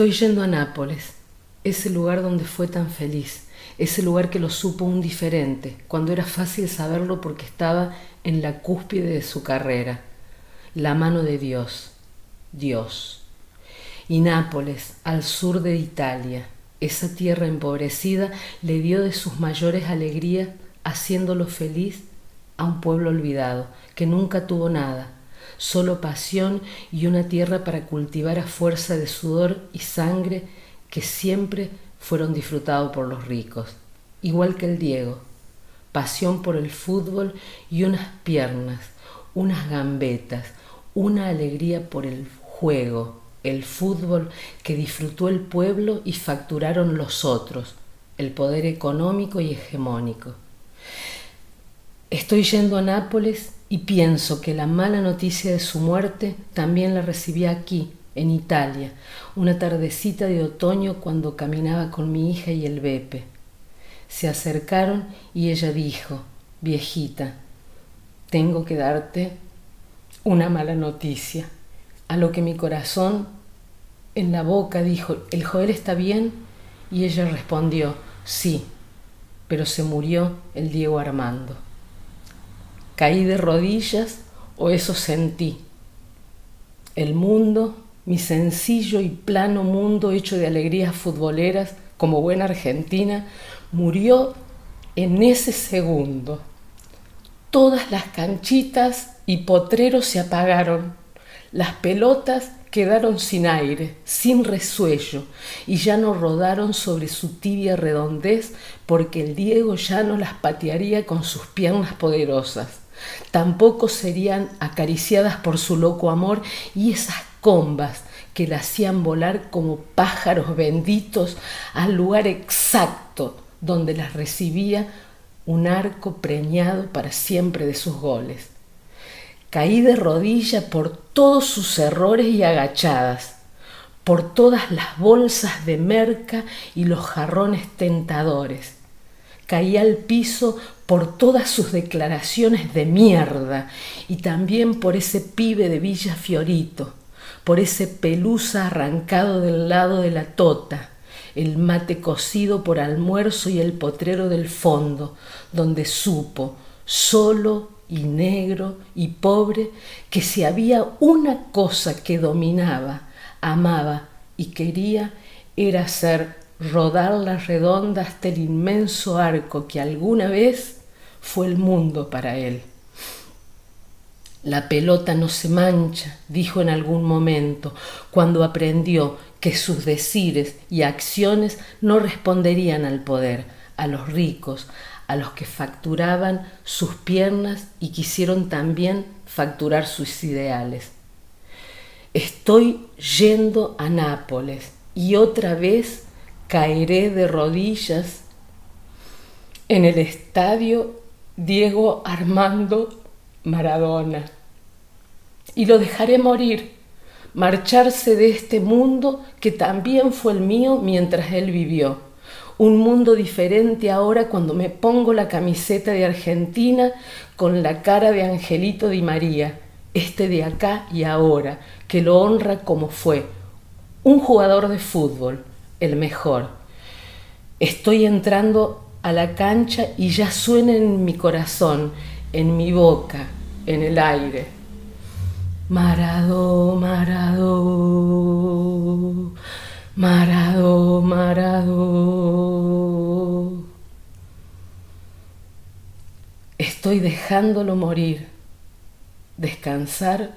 Estoy yendo a Nápoles, ese lugar donde fue tan feliz, ese lugar que lo supo un diferente, cuando era fácil saberlo porque estaba en la cúspide de su carrera. La mano de Dios, Dios. Y Nápoles, al sur de Italia, esa tierra empobrecida, le dio de sus mayores alegrías, haciéndolo feliz a un pueblo olvidado, que nunca tuvo nada, solo pasión y una tierra para cultivar a fuerza de sudor y sangre que siempre fueron disfrutados por los ricos, igual que el Diego, pasión por el fútbol y unas piernas, unas gambetas, una alegría por el juego, el fútbol que disfrutó el pueblo y facturaron los otros, el poder económico y hegemónico. Estoy yendo a Nápoles y pienso que la mala noticia de su muerte también la recibí aquí, en Italia, una tardecita de otoño cuando caminaba con mi hija y el Bepe. Se acercaron y ella dijo, viejita, tengo que darte una mala noticia. A lo que mi corazón en la boca dijo, ¿el Joel está bien? Y ella respondió, sí, pero se murió el Diego Armando. Caí de rodillas o eso sentí. El mundo mi sencillo y plano mundo hecho de alegrías futboleras como buena argentina, murió en ese segundo. Todas las canchitas y potreros se apagaron, las pelotas quedaron sin aire, sin resuello, y ya no rodaron sobre su tibia redondez porque el Diego ya no las patearía con sus piernas poderosas. Tampoco serían acariciadas por su loco amor y esas combas que la hacían volar como pájaros benditos al lugar exacto donde las recibía un arco preñado para siempre de sus goles. Caí de rodilla por todos sus errores y agachadas, por todas las bolsas de merca y los jarrones tentadores. Caí al piso por todas sus declaraciones de mierda y también por ese pibe de Villa Fiorito por ese pelusa arrancado del lado de la tota, el mate cocido por almuerzo y el potrero del fondo, donde supo, solo y negro y pobre, que si había una cosa que dominaba, amaba y quería, era hacer rodar la redonda hasta el inmenso arco que alguna vez fue el mundo para él. La pelota no se mancha, dijo en algún momento, cuando aprendió que sus decires y acciones no responderían al poder, a los ricos, a los que facturaban sus piernas y quisieron también facturar sus ideales. Estoy yendo a Nápoles y otra vez caeré de rodillas en el estadio Diego Armando Maradona. Y lo dejaré morir, marcharse de este mundo que también fue el mío mientras él vivió. Un mundo diferente ahora cuando me pongo la camiseta de Argentina con la cara de Angelito Di María, este de acá y ahora, que lo honra como fue, un jugador de fútbol, el mejor. Estoy entrando a la cancha y ya suena en mi corazón en mi boca, en el aire. Marado, marado, marado, marado. Estoy dejándolo morir, descansar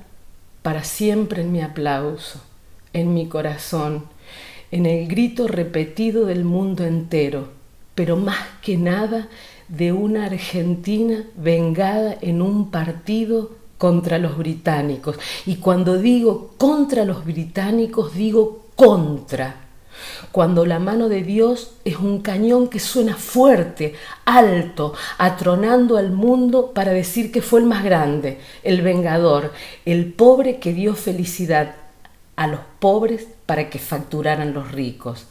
para siempre en mi aplauso, en mi corazón, en el grito repetido del mundo entero, pero más que nada de una Argentina vengada en un partido contra los británicos. Y cuando digo contra los británicos, digo contra. Cuando la mano de Dios es un cañón que suena fuerte, alto, atronando al mundo para decir que fue el más grande, el vengador, el pobre que dio felicidad a los pobres para que facturaran los ricos.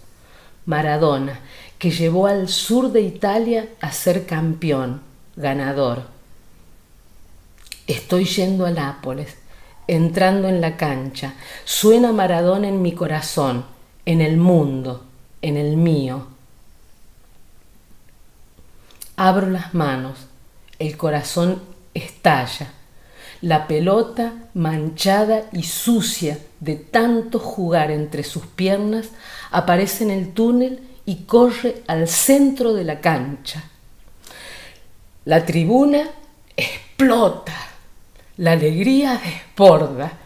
Maradona, que llevó al sur de Italia a ser campeón, ganador. Estoy yendo a Nápoles, entrando en la cancha, suena Maradona en mi corazón, en el mundo, en el mío. Abro las manos, el corazón estalla, la pelota manchada y sucia de tanto jugar entre sus piernas aparece en el túnel y corre al centro de la cancha. La tribuna explota, la alegría desborda.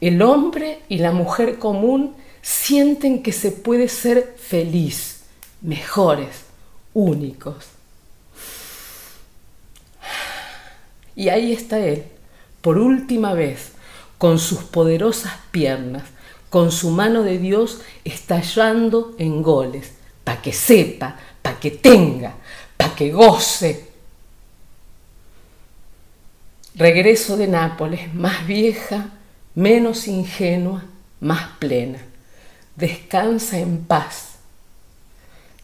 El hombre y la mujer común sienten que se puede ser feliz, mejores, únicos. Y ahí está él, por última vez, con sus poderosas piernas, con su mano de Dios estallando en goles, para que sepa, para que tenga, para que goce. Regreso de Nápoles, más vieja, menos ingenua, más plena. Descansa en paz.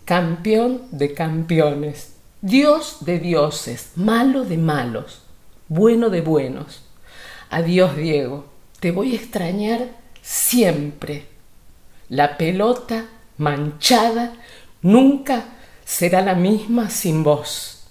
Campeón de campeones, Dios de dioses, malo de malos, bueno de buenos. Adiós, Diego, te voy a extrañar siempre. La pelota manchada nunca será la misma sin vos.